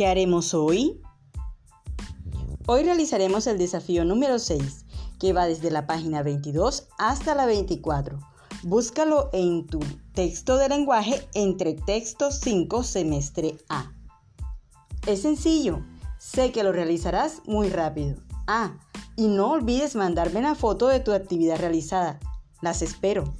¿Qué haremos hoy? Hoy realizaremos el desafío número 6, que va desde la página 22 hasta la 24. Búscalo en tu texto de lenguaje entre texto 5 semestre A. Es sencillo, sé que lo realizarás muy rápido. Ah, y no olvides mandarme la foto de tu actividad realizada. Las espero.